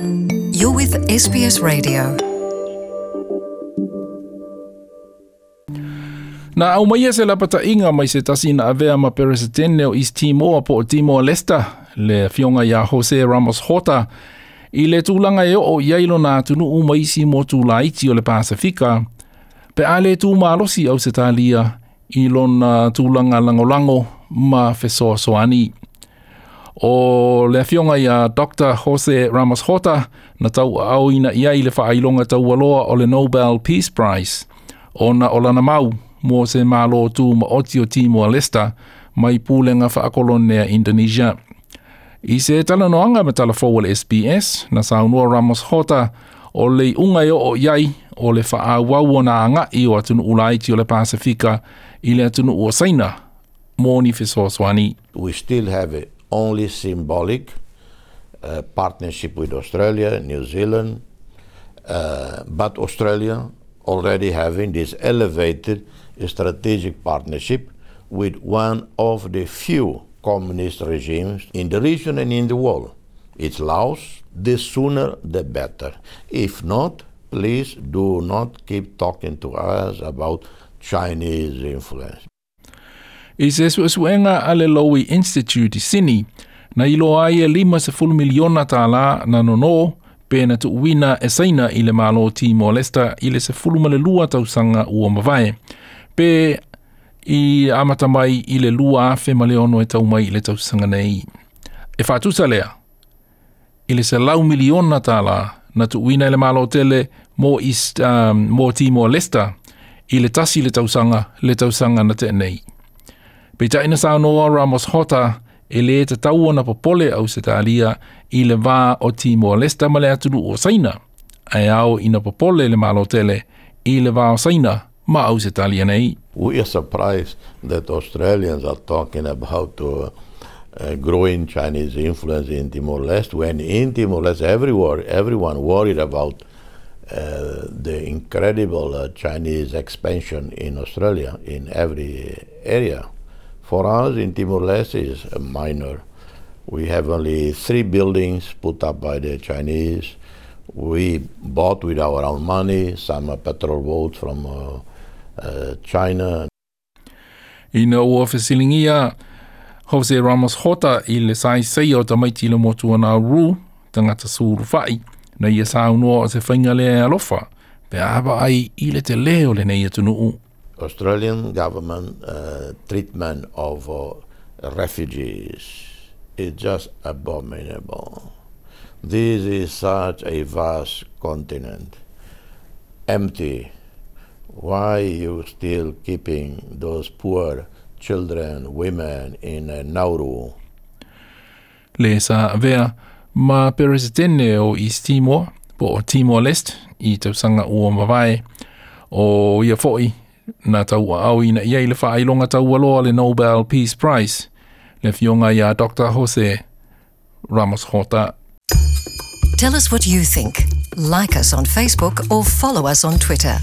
You're with SBS Radio. Na au mai se lapata inga mai se tasi na avea ma peresetene o East Timor po o Timor Leste le fionga ya Jose Ramos Horta i le tūlanga e o iailo nā tunu umaisi mo tūlaiti o le Pasifika pe a le tū malosi au se talia i lona tūlanga langolango ma fesoa soani. O le afionga i a Dr. Jose Ramos Horta na tau au ina ia i le whaailonga tau aloa o le Nobel Peace Prize o na olana mau mo se mālo tū ma oti o Timor Leste mai pūlenga whaakolonea Indonesia. I se tala noanga me tala fōwale SBS na saunua Ramos Horta o le unga o o iai o le whaawau na anga i o atunu ulaiti o le Pasifika i le atunu ua saina mōni ni we still have it. Only symbolic uh, partnership with Australia, New Zealand, uh, but Australia already having this elevated strategic partnership with one of the few communist regimes in the region and in the world. It's Laos. The sooner the better. If not, please do not keep talking to us about Chinese influence. I se suesuenga ale Lowy Institute i Sini, na ilo ai e lima se fulu miliona tā na nono, pe na tu uina e saina i le malo Timor Leste i le se fulu male lua tausanga ua mavae. Pe i amata mai i le lua afe ma ono e tau mai i le tausanga nei. E whātusa lea, i le se lau miliona tā na tu uina i le malo tele mō, East, um, mō Timor Leste i le tasi le tausanga, le tausanga na te nei. Ramos Horta e le te popole au se talia i le wā o Timor Leste ma le atunu o Saina. Ai au ina popole le malo tele i le wā o Saina ma au se talia nei. We are surprised that Australians are talking about uh, uh, growing Chinese influence in Timor Leste when in Timor Leste everywhere, everyone worried about uh, the incredible uh, Chinese expansion in Australia in every area. For us in Timor Leste is a minor. We have only three buildings put up by the Chinese. We bought with our own money some uh, petrol boats from uh, uh, China Ina ua whesilingia Jose Ramos Horta i le sai sei o tamaiti le motu ana ru tangata suru whai na ia sa unua o whainga le alofa pe aba ai i le te leo le nei atunu u. Australian government uh, treatment of uh, refugees is just abominable. This is such a vast continent, empty. Why you still keeping those poor children, women in uh, Nauru? Sa vea ma peresetene o East Timor po Timor Leste i tau sanga ua mawai o ia foi na tau au ina iei le whaailonga tau aloa le Nobel Peace Prize le fionga ia Dr. Jose Ramos Horta. Tell us what you think. Like us on Facebook or follow us on Twitter.